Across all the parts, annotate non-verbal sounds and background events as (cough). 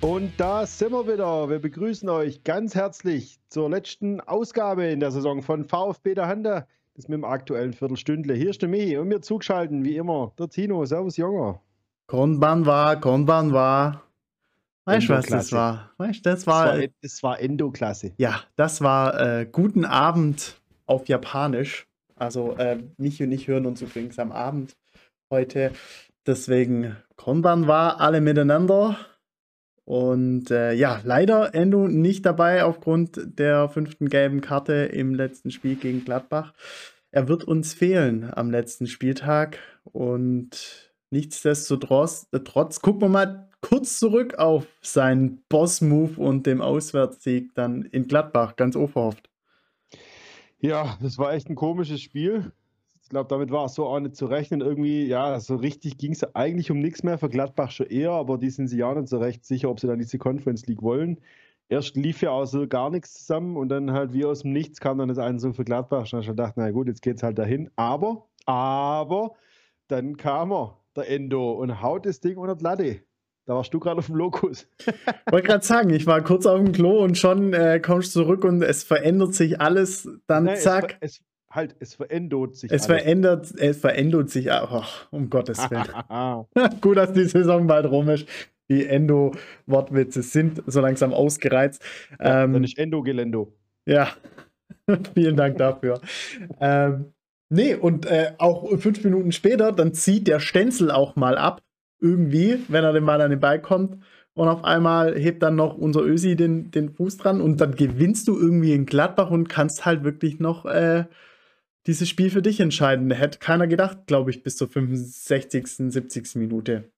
Und da sind wir wieder. Wir begrüßen euch ganz herzlich zur letzten Ausgabe in der Saison von VfB der Hande. Das mit dem aktuellen Viertelstündle. Hier ist der Michi und mir zugeschalten, wie immer, der Tino. Servus, Junger. Konbanwa, Konbanwa. Weißt du, was das war? Weißt das war. Das war, das war Endoklasse. Ja, das war äh, Guten Abend auf Japanisch. Also äh, Michi und ich hören uns übrigens am Abend heute. Deswegen Konbanwa, alle miteinander. Und äh, ja, leider Endo nicht dabei aufgrund der fünften gelben Karte im letzten Spiel gegen Gladbach. Er wird uns fehlen am letzten Spieltag und nichtsdestotrotz trotz, gucken wir mal kurz zurück auf seinen Boss-Move und dem Auswärtssieg dann in Gladbach, ganz unverhofft. Ja, das war echt ein komisches Spiel. Ich glaube, damit war es so auch nicht zu rechnen. Irgendwie, ja, so richtig ging es eigentlich um nichts mehr. Für Gladbach schon eher, aber die sind sich ja nicht so recht sicher, ob sie dann diese Conference League wollen. Erst lief ja auch so gar nichts zusammen und dann halt wie aus dem Nichts kam dann das eine so für Gladbach. Ich habe schon gedacht, na gut, jetzt geht's halt dahin. Aber, aber, dann kam er, der Endo, und haut das Ding unter die Latte. Da warst du gerade auf dem Lokus. Wollte gerade sagen, ich war kurz auf dem Klo und schon äh, kommst du zurück und es verändert sich alles. Dann Nein, zack. Es, es, halt, es verändert sich. Es alles. verändert, es verändert sich auch, oh, um Gottes Willen. (laughs) (laughs) Gut, dass die Saison bald rum ist. Die Endo-Wortwitze sind so langsam ausgereizt. Ja, ähm, dann ist Endo-Gelendo. Ja, (laughs) vielen Dank dafür. ähm, nee, und äh, auch fünf Minuten später, dann zieht der Stenzel auch mal ab. Irgendwie, wenn er den Mal an den Ball kommt. Und auf einmal hebt dann noch unser Ösi den, den Fuß dran und dann gewinnst du irgendwie in Gladbach und kannst halt wirklich noch äh, dieses Spiel für dich entscheiden. Hätte keiner gedacht, glaube ich, bis zur 65., 70. Minute.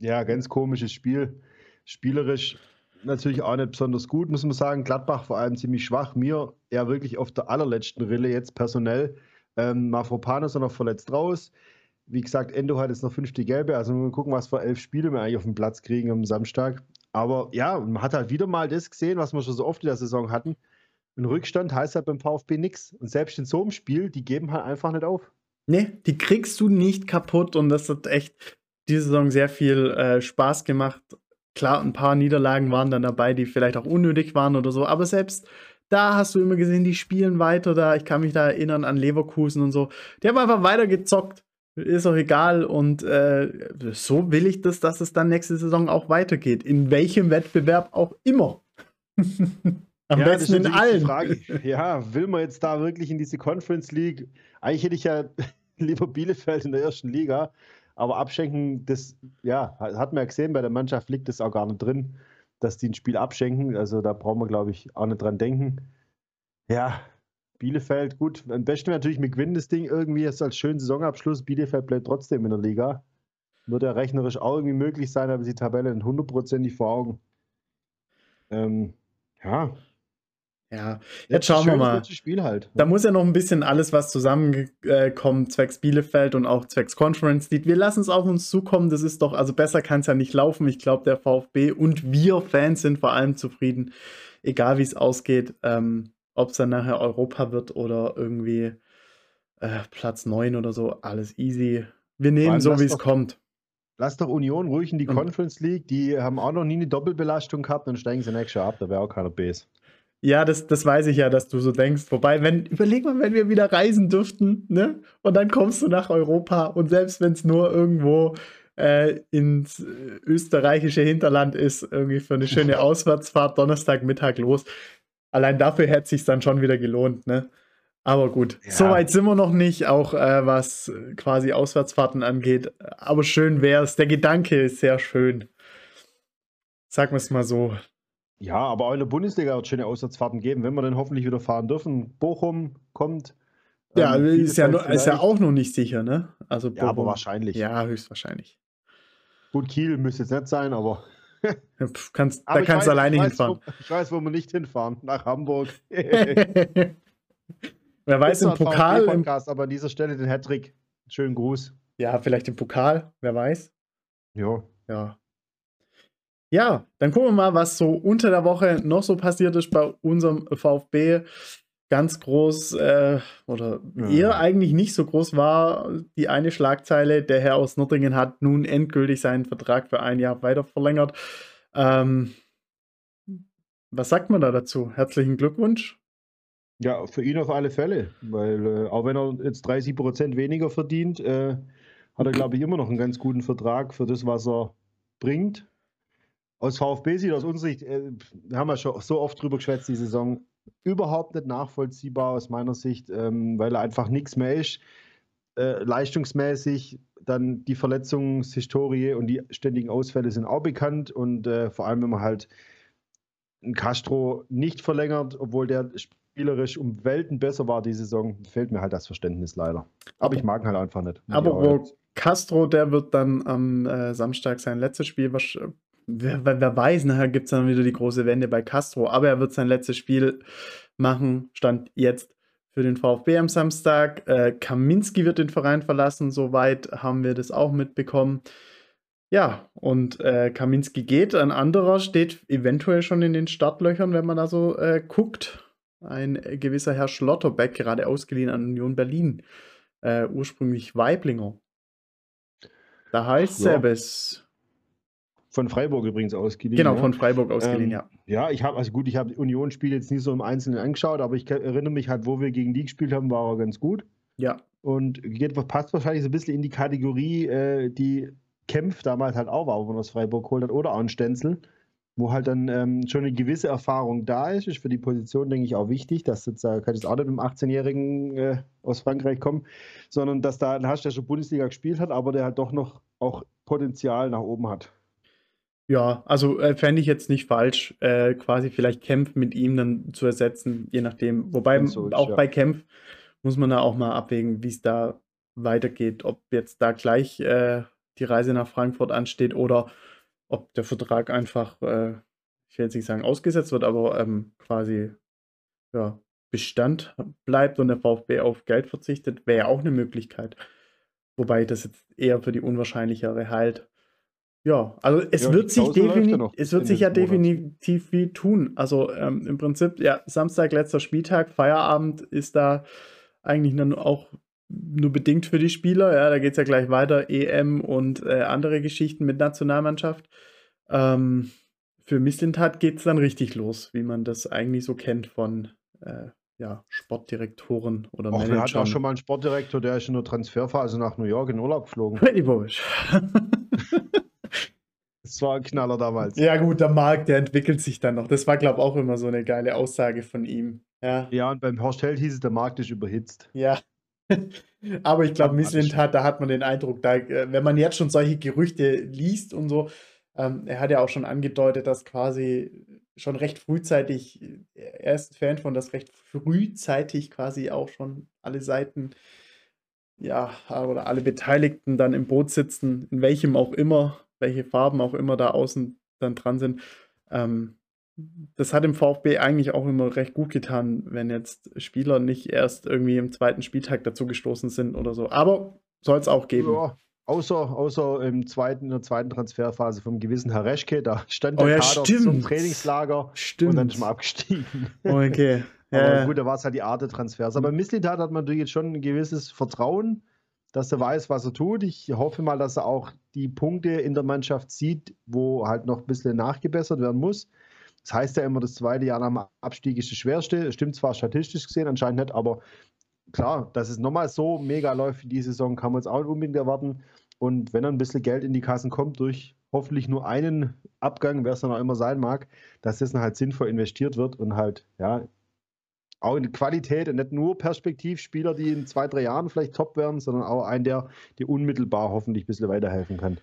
Ja, ganz komisches Spiel. Spielerisch natürlich auch nicht besonders gut, muss man sagen. Gladbach vor allem ziemlich schwach. Mir eher wirklich auf der allerletzten Rille jetzt personell. Ähm, Mafropanos noch verletzt raus. Wie gesagt, Endo hat jetzt noch fünfte Gelbe. Also wir gucken, was für elf Spiele wir eigentlich auf den Platz kriegen am Samstag. Aber ja, man hat halt wieder mal das gesehen, was wir schon so oft in der Saison hatten. Ein Rückstand heißt halt beim VfB nichts. Und selbst in so einem Spiel, die geben halt einfach nicht auf. Nee, die kriegst du nicht kaputt und das hat echt diese Saison sehr viel äh, Spaß gemacht. Klar, ein paar Niederlagen waren dann dabei, die vielleicht auch unnötig waren oder so, aber selbst da hast du immer gesehen, die spielen weiter da. Ich kann mich da erinnern an Leverkusen und so. Die haben einfach weiter gezockt. Ist auch egal. Und äh, so will ich das, dass es dann nächste Saison auch weitergeht. In welchem Wettbewerb auch immer. (laughs) Am ja, besten in allen. Frage. Ja, will man jetzt da wirklich in diese Conference League? Eigentlich hätte ich ja (laughs) lieber Bielefeld in der ersten Liga, aber abschenken, das, ja, hat man ja gesehen, bei der Mannschaft liegt das auch gar nicht drin, dass die ein Spiel abschenken. Also da brauchen wir, glaube ich, auch nicht dran denken. Ja, Bielefeld, gut, am besten wäre natürlich mit Gewinn das Ding irgendwie jetzt als schönen Saisonabschluss. Bielefeld bleibt trotzdem in der Liga. Wird ja rechnerisch auch irgendwie möglich sein, aber die Tabelle hundertprozentig vor Augen. Ähm, ja, ja, jetzt schauen wir mal. Spiel halt. Da muss ja noch ein bisschen alles was zusammenkommen, zwecks Bielefeld und auch zwecks Conference League. Wir lassen es auf uns zukommen. Das ist doch, also besser kann es ja nicht laufen. Ich glaube, der VfB und wir Fans sind vor allem zufrieden, egal wie es ausgeht. Ähm, Ob es dann nachher Europa wird oder irgendwie äh, Platz 9 oder so, alles easy. Wir nehmen so, wie es kommt. Lass doch Union ruhig in die Conference League. Die haben auch noch nie eine Doppelbelastung gehabt, dann steigen sie nächstes Jahr ab. Da wäre auch keiner Base. Ja, das, das weiß ich ja, dass du so denkst. Wobei, wenn, überleg mal, wenn wir wieder reisen dürften, ne? Und dann kommst du nach Europa und selbst wenn es nur irgendwo äh, ins österreichische Hinterland ist, irgendwie für eine schöne (laughs) Auswärtsfahrt Donnerstagmittag los. Allein dafür hätte sich dann schon wieder gelohnt, ne? Aber gut, ja. so weit sind wir noch nicht, auch äh, was quasi Auswärtsfahrten angeht. Aber schön wäre es. Der Gedanke ist sehr schön. Sagen wir es mal so. Ja, aber auch in der Bundesliga wird es schöne Auswärtsfahrten geben, wenn wir dann hoffentlich wieder fahren dürfen. Bochum kommt. Ja, ähm, ist, ja noch, ist ja auch noch nicht sicher, ne? Also Bochum, ja, aber wahrscheinlich. Ja, höchstwahrscheinlich. Gut, Kiel müsste jetzt nicht sein, aber. kannst, aber da kannst du alleine ich weiß, hinfahren. Wo, ich weiß, wo wir nicht hinfahren. Nach Hamburg. (laughs) Wer weiß, im Pokal. Podcast, aber an dieser Stelle den Hattrick. Schönen Gruß. Ja, vielleicht im Pokal, wer weiß. Ja. Ja. Ja, dann gucken wir mal, was so unter der Woche noch so passiert ist bei unserem VfB. Ganz groß äh, oder ja. eher eigentlich nicht so groß war die eine Schlagzeile. Der Herr aus Nordringen hat nun endgültig seinen Vertrag für ein Jahr weiter verlängert. Ähm, was sagt man da dazu? Herzlichen Glückwunsch. Ja, für ihn auf alle Fälle, weil äh, auch wenn er jetzt 30 Prozent weniger verdient, äh, hat er, glaube ich, immer noch einen ganz guten Vertrag für das, was er bringt. Aus VfB-Sicht, aus unserer Sicht, äh, wir haben ja schon so oft drüber geschwätzt, die Saison, überhaupt nicht nachvollziehbar aus meiner Sicht, ähm, weil er einfach nichts mehr ist. Äh, leistungsmäßig, dann die Verletzungshistorie und die ständigen Ausfälle sind auch bekannt und äh, vor allem, wenn man halt einen Castro nicht verlängert, obwohl der spielerisch um Welten besser war die Saison, fehlt mir halt das Verständnis leider. Aber ich mag ihn halt einfach nicht. Aber wo Castro, der wird dann am äh, Samstag sein letztes Spiel, wer, wer, weiß, nachher gibt es dann wieder die große Wende bei Castro, aber er wird sein letztes Spiel machen, stand jetzt für den VfB am Samstag. Äh, Kaminski wird den Verein verlassen, soweit haben wir das auch mitbekommen. Ja, und äh, Kaminski geht, ein anderer steht eventuell schon in den Startlöchern, wenn man da so äh, guckt ein gewisser Herr Schlotterbeck, gerade ausgeliehen an Union Berlin, äh, ursprünglich Weiblinger. Da heißt ja. es. Von Freiburg übrigens ausgeliehen. Genau, ja. von Freiburg ausgeliehen, ähm, ja. Ja, ich habe, also gut, ich habe Union-Spiele jetzt nicht so im Einzelnen angeschaut, aber ich erinnere mich halt, wo wir gegen die gespielt haben, war er ganz gut. Ja. Und geht, passt wahrscheinlich so ein bisschen in die Kategorie, äh, die Kempf damals halt auch war, wo man aus Freiburg geholt hat, oder auch ein Stenzel wo halt dann ähm, schon eine gewisse Erfahrung da ist. Ist für die Position, denke ich, auch wichtig, dass jetzt, da kann ich jetzt auch nicht mit einem 18-Jährigen äh, aus Frankreich kommen, sondern dass da ein hast, der schon Bundesliga gespielt hat, aber der halt doch noch auch Potenzial nach oben hat. Ja, also äh, fände ich jetzt nicht falsch, äh, quasi vielleicht Kempf mit ihm dann zu ersetzen, je nachdem. Wobei so auch ja. bei Kempf muss man da auch mal abwägen, wie es da weitergeht, ob jetzt da gleich äh, die Reise nach Frankfurt ansteht oder ob der Vertrag einfach, äh, ich will jetzt nicht sagen ausgesetzt wird, aber ähm, quasi ja, Bestand bleibt und der VfB auf Geld verzichtet, wäre ja auch eine Möglichkeit. Wobei das jetzt eher für die unwahrscheinlichere halt. Ja, also es ja, wird sich definitiv, es wird sich ja definitiv wie tun. Also ähm, im Prinzip, ja, Samstag, letzter Spieltag, Feierabend ist da eigentlich dann auch nur bedingt für die Spieler. Ja, da geht es ja gleich weiter. EM und äh, andere Geschichten mit Nationalmannschaft. Ähm, für Mislintat geht es dann richtig los, wie man das eigentlich so kennt von äh, ja, Sportdirektoren oder Och, Managern. Wir hatten auch schon mal einen Sportdirektor, der ist in der Transferphase nach New York in Urlaub geflogen. (laughs) Pretty Bush. (laughs) das war ein Knaller damals. Ja gut, der Markt, der entwickelt sich dann noch. Das war, glaube ich, auch immer so eine geile Aussage von ihm. Ja, ja und beim Horst Held hieß es, der Markt ist überhitzt. Ja, (laughs) aber ich glaube, Misswind hat, da hat man den Eindruck, da, äh, wenn man jetzt schon solche Gerüchte liest und so, ähm, er hat ja auch schon angedeutet, dass quasi schon recht frühzeitig, er ist ein Fan von, dass recht frühzeitig quasi auch schon alle Seiten, ja, oder alle Beteiligten dann im Boot sitzen, in welchem auch immer, welche Farben auch immer da außen dann dran sind. Ähm, das hat dem VfB eigentlich auch immer recht gut getan, wenn jetzt Spieler nicht erst irgendwie im zweiten Spieltag dazu gestoßen sind oder so. Aber soll es auch geben. Ja, außer, außer im zweiten, in der zweiten Transferphase vom gewissen Herr Reschke, da stand der oh, ja, Kader stimmt. zum Trainingslager stimmt. und dann ist man abgestiegen. (laughs) Okay. Aber gut, da war es halt die Art der Transfers. Aber Misslitat hat man natürlich jetzt schon ein gewisses Vertrauen, dass er weiß, was er tut. Ich hoffe mal, dass er auch die Punkte in der Mannschaft sieht, wo halt noch ein bisschen nachgebessert werden muss. Das heißt ja immer, das zweite Jahr nach dem Abstieg ist das schwerste. Stimmt zwar statistisch gesehen anscheinend nicht, aber klar, dass es nochmal so mega läuft wie die Saison, kann man jetzt auch unbedingt erwarten. Und wenn dann ein bisschen Geld in die Kassen kommt, durch hoffentlich nur einen Abgang, wer es dann auch immer sein mag, dass das dann halt sinnvoll investiert wird und halt, ja, auch in Qualität und nicht nur Perspektivspieler, die in zwei, drei Jahren vielleicht top werden, sondern auch ein, der dir unmittelbar hoffentlich ein bisschen weiterhelfen kann.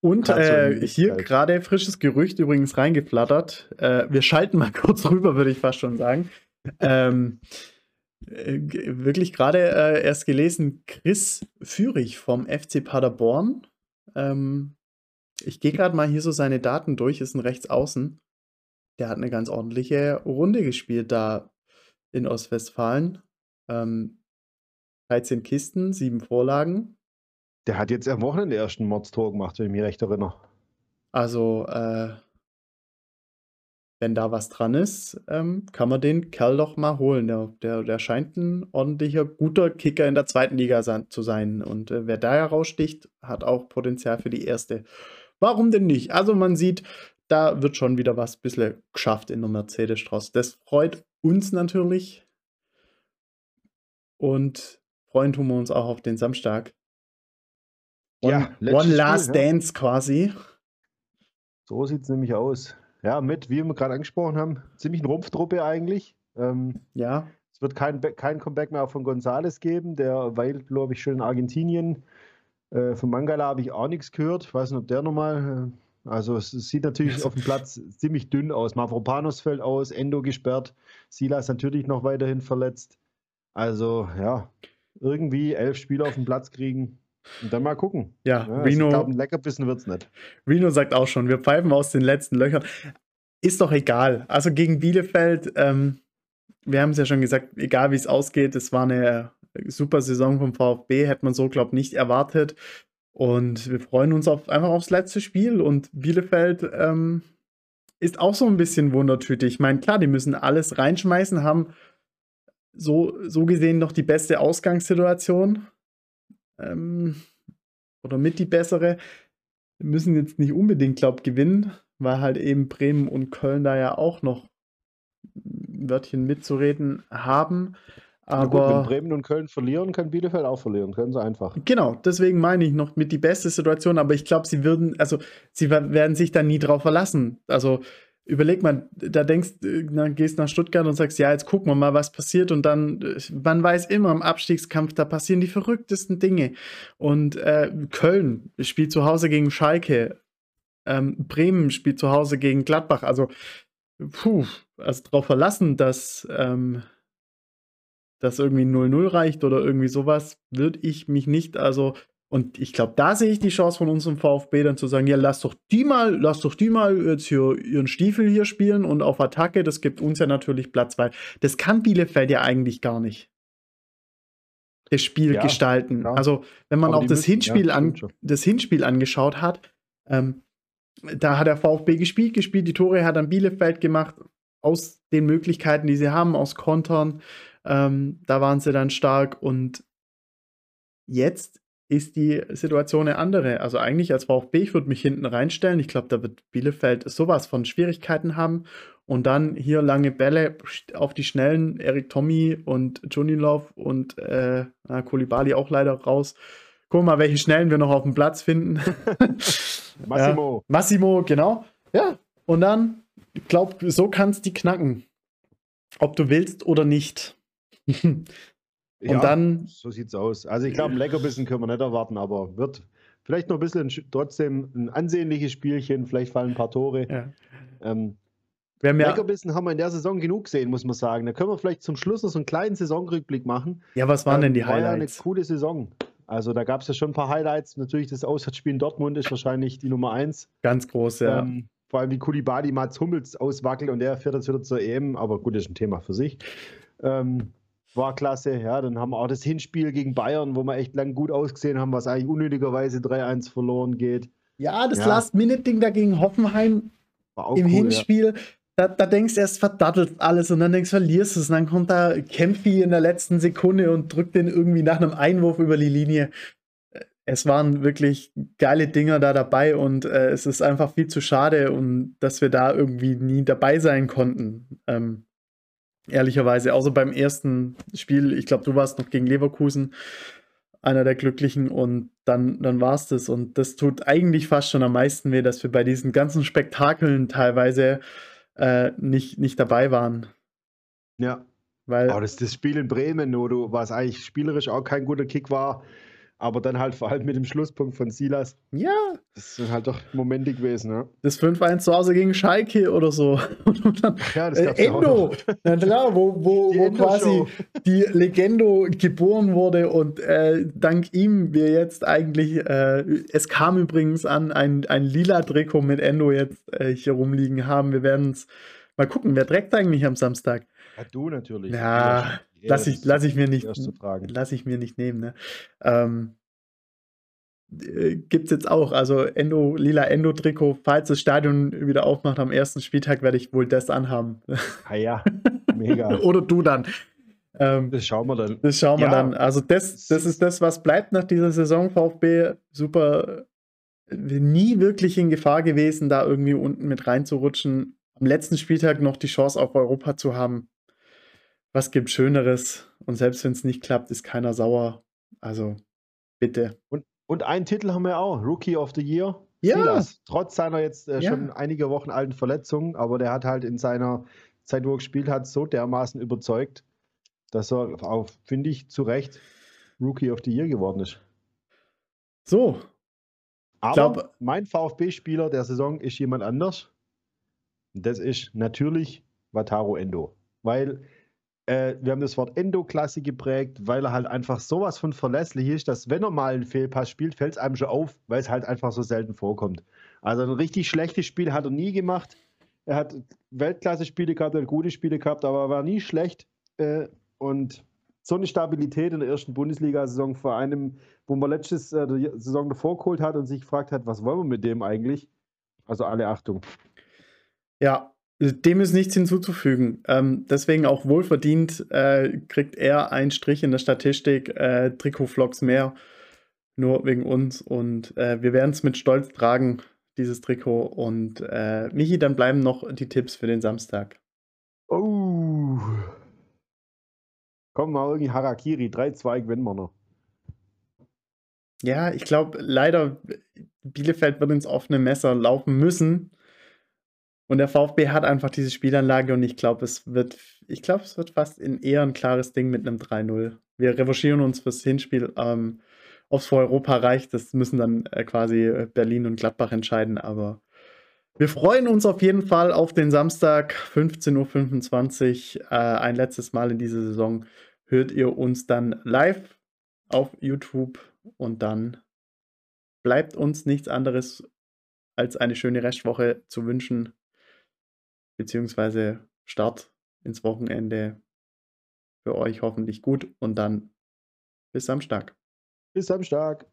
Und äh, hier gerade frisches Gerücht übrigens reingeflattert. Äh, wir schalten mal (laughs) kurz rüber, würde ich fast schon sagen. ähm, äh, wirklich gerade äh, erst gelesen, Chris Führig vom FC Paderborn. Ähm, ich gehe gerade mal hier so seine Daten durch, ist ein Rechtsaußen. Der hat eine ganz ordentliche Runde gespielt da in Ostwestfalen. Ähm, 13 Kisten, 7 Vorlagen. Der hat jetzt am Wochenende erst einen Mordstor gemacht, wenn ich mich recht erinnere. Also, äh, wenn da was dran ist, ähm, kann man den Kerl doch mal holen. Der, der, der scheint ein ordentlicher, guter Kicker in der zweiten Liga zu sein. Und äh, wer da heraussticht, hat auch Potenzial für die erste. Warum denn nicht? Also man sieht, da wird schon wieder was ein bisschen geschafft in der Mercedes-Straße. Das freut uns natürlich. Und freuen tun wir uns auch auf den Samstag. One, ja, one Last Spiel, Dance ja. quasi. So sieht es nämlich aus. Ja, mit, wie wir gerade angesprochen haben, ziemlich eine Rumpftruppe eigentlich. Ähm, ja. Es wird kein, kein Comeback mehr von Gonzales geben, der weilt, glaube ich, schon in Argentinien. Äh, von Mangala habe ich auch nichts gehört. Ich weiß nicht, ob der nochmal. Äh, also, es, es, sieht natürlich auf dem Platz ziemlich dünn aus. Mavropanos fällt aus, Endo gesperrt, Silas natürlich noch weiterhin verletzt. Also, ja, irgendwie elf Spieler auf dem Platz kriegen. Und dann mal gucken. Ja, ja Reno. Ich glaube, ein Leckerbissen wird es nicht. Reno sagt auch schon, wir pfeifen aus den letzten Löchern. Ist doch egal. Also gegen Bielefeld, ähm, wir haben es ja schon gesagt, egal wie es ausgeht, es war eine super Saison vom VfB, hätte man so, glaube ich, nicht erwartet. Und wir freuen uns auf, einfach aufs letzte Spiel. Und Bielefeld ähm, ist auch so ein bisschen Wundertüte. Ich meine, klar, die müssen alles reinschmeißen, haben so, so gesehen noch die beste Ausgangssituation. Ähm, oder mit die bessere. Wir müssen jetzt nicht unbedingt, glaube ich, gewinnen, weil halt eben Bremen und Köln da ja auch noch ein Wörtchen mitzureden haben. Aber gut, wenn Bremen und Köln verlieren, kann Bielefeld auch verlieren. Können sie einfach. Genau, deswegen meine ich noch mit die beste Situation, aber ich glaube, sie würden, also sie werden sich da nie drauf verlassen. Also überleg mal, da denkst, dann gehst nach Stuttgart und sagst, ja, jetzt gucken wir mal, was passiert und dann, man weiß immer im Abstiegskampf, da passieren die verrücktesten Dinge. Und äh, Köln spielt zu Hause gegen Schalke, ähm, Bremen spielt zu Hause gegen Gladbach. Also, puh, also darauf verlassen, dass ähm, dass irgendwie 0-0 reicht oder irgendwie sowas, würde ich mich nicht, also, und ich glaube, da sehe ich die Chance von unserem VfB dann zu sagen, ja, lass doch die mal, lass doch die mal jetzt hier ihren Stiefel hier spielen und auf Attacke, das gibt uns ja natürlich Platz, weil das kann Bielefeld ja eigentlich gar nicht. Das Spiel ja, gestalten. Ja. Also, wenn man Aber auch das müssen, Hinspiel, ja, an, das Hinspiel angeschaut hat, ähm, da hat der VfB gespielt, gespielt, die Tore hat dann Bielefeld gemacht, aus den Möglichkeiten, die sie haben, aus Kontern. Ähm, da waren sie dann stark und jetzt ist die Situation eine andere. Also eigentlich als VfB, ich würde mich hinten reinstellen. Ich glaube, da wird Bielefeld sowas von Schwierigkeiten haben. Und dann hier lange Bälle auf die Schnellen. Erik Tommy und Junilov und äh, Kulibali auch leider raus. Guck mal, welche Schnellen wir noch auf dem Platz finden. (laughs) Massimo. Ja, Massimo, genau. Ja, und dann, ich glaube, so kannst du die knacken. Ob du willst oder nicht. (laughs) Und ja, dann. So sieht's aus. Also ich glaube, ein Leckerbissen können wir nicht erwarten, aber wird vielleicht noch ein bisschen trotzdem ein ansehnliches Spielchen, vielleicht fallen ein paar Tore. Ja. Ähm, wir haben ja, Leckerbissen haben wir in der Saison genug gesehen, muss man sagen. Da können wir vielleicht zum Schluss noch so einen kleinen Saisonrückblick machen. Ja, was waren ähm, denn die Highlights? War ja eine coole Saison. Also da gab es ja schon ein paar Highlights. Natürlich das Auswärtsspiel in Dortmund ist wahrscheinlich die Nummer eins. Ganz groß, ja. Ähm, vor allem wie Kulibadi Mats Hummels auswackelt und der fährt jetzt wieder zur EM, aber gut, das ist ein Thema für sich. Ähm, war klasse. Ja, dann haben wir auch das Hinspiel gegen Bayern, wo wir echt lang gut ausgesehen haben, was eigentlich unnötigerweise 3-1 verloren geht. Ja, das ja. Last-Minute-Ding da gegen Hoffenheim im cool, Hinspiel. Ja. Da, da, denkst du erst verdattelt alles und dann denkst du, verlierst es. Und dann kommt da Kempfi in der letzten Sekunde und drückt den irgendwie nach einem Einwurf über die Linie. Es waren wirklich geile Dinger da dabei und äh, es ist einfach viel zu schade, und dass wir da irgendwie nie dabei sein konnten. Ähm, ehrlicherweise. Außer beim ersten Spiel, ich glaube, du warst noch gegen Leverkusen einer der Glücklichen und dann, dann war es das. Und das tut eigentlich fast schon am meisten weh, dass wir bei diesen ganzen Spektakeln teilweise äh, nicht, nicht dabei waren. Ja. Weil, Aber das, das Spiel in Bremen, wo du, was eigentlich spielerisch auch kein guter Kick war, aber dann halt vor allem mit dem Schlusspunkt von Silas. Ja. Das sind halt doch Momente gewesen, ja. Das 5-1 zu Hause gegen Schalke oder so. Und (laughs) dann, ja, das gab's äh, Endo. Ja klar, wo, wo, wo quasi die Legendo geboren wurde und äh, dank ihm wir jetzt eigentlich, äh, es kam übrigens an, ein, ein lila Trikot mit Endo jetzt äh, hier rumliegen haben. Wir werden es mal gucken, wer trägt eigentlich am Samstag? Ja, du natürlich. Ja, lass ich, lass ich mir nicht, lass ich mir nicht nehmen. Ne? Ähm, äh, gibt es jetzt auch. Also Endo, lila Endo-Trikot, falls das Stadion wieder aufmacht am ersten Spieltag, werde ich wohl das anhaben. Ah ja, (laughs) mega. Oder du dann. Ähm, das schauen wir dann. Das schauen wir ja. dann. Also das, das ist das, was bleibt nach dieser Saison VfB. Super nie wirklich in Gefahr gewesen, da irgendwie unten mit reinzurutschen. Am letzten Spieltag noch die Chance auf Europa zu haben. Was gibt Schöneres? Und selbst wenn es nicht klappt, ist keiner sauer. Also bitte. Und, und einen Titel haben wir auch, Rookie of the Year. Ja. Silas, trotz seiner jetzt äh, ja. schon einige Wochen alten Verletzung, aber der hat halt in seiner Zeit, wo er gespielt hat, so dermaßen überzeugt, dass er auch, finde ich, zu Recht Rookie of the Year geworden ist. So. Aber glaub, mein VfB-Spieler der Saison ist jemand anders. Das ist natürlich Wataru Endo. Weil äh, wir haben das Wort Endo-Klasse geprägt, weil er halt einfach sowas von verlässlich ist, dass wenn er mal einen Fehlpass spielt, fällt es einem schon auf, weil es halt einfach so selten vorkommt. Also ein richtig schlechtes Spiel hat er nie gemacht. Er hat Weltklasse-Spiele gehabt, er hat gute Spiele gehabt, aber er war nie schlecht. Äh, und so eine Stabilität in der ersten Bundesliga-Saison vor einem, wo man letztes äh, die Saison davor geholt hat und sich gefragt hat, was wollen wir mit dem eigentlich? Also alle Achtung. Ja, dem ist nichts hinzuzufügen. Ähm, deswegen auch wohlverdient äh, kriegt er einen Strich in der Statistik, äh, Trikot-Vlogs mehr, nur wegen uns. Und äh, wir werden es mit Stolz tragen dieses Trikot. Und äh, Michi, dann bleiben noch die Tipps für den Samstag. Oh. Komm mal irgendwie Harakiri, 3-2 gewinnen wir noch. Ja, ich glaube leider, Bielefeld wird ins offene Messer laufen müssen. Und der VfB hat einfach diese Spielanlage und ich glaube, es wird, ich glaube, es wird fast in eher ein klares Ding mit einem 3-0. Wir revanchieren uns fürs Hinspiel. Ähm, ob es für Europa reicht, das müssen dann äh, quasi äh, Berlin und Gladbach entscheiden. Aber wir freuen uns auf jeden Fall auf den Samstag, 15.25 Uhr. Äh, ein letztes Mal in dieser Saison hört ihr uns dann live auf YouTube und dann bleibt uns nichts anderes als eine schöne Restwoche zu wünschen, beziehungsweise Start ins Wochenende für euch hoffentlich gut und dann bis Samstag. Bis Samstag.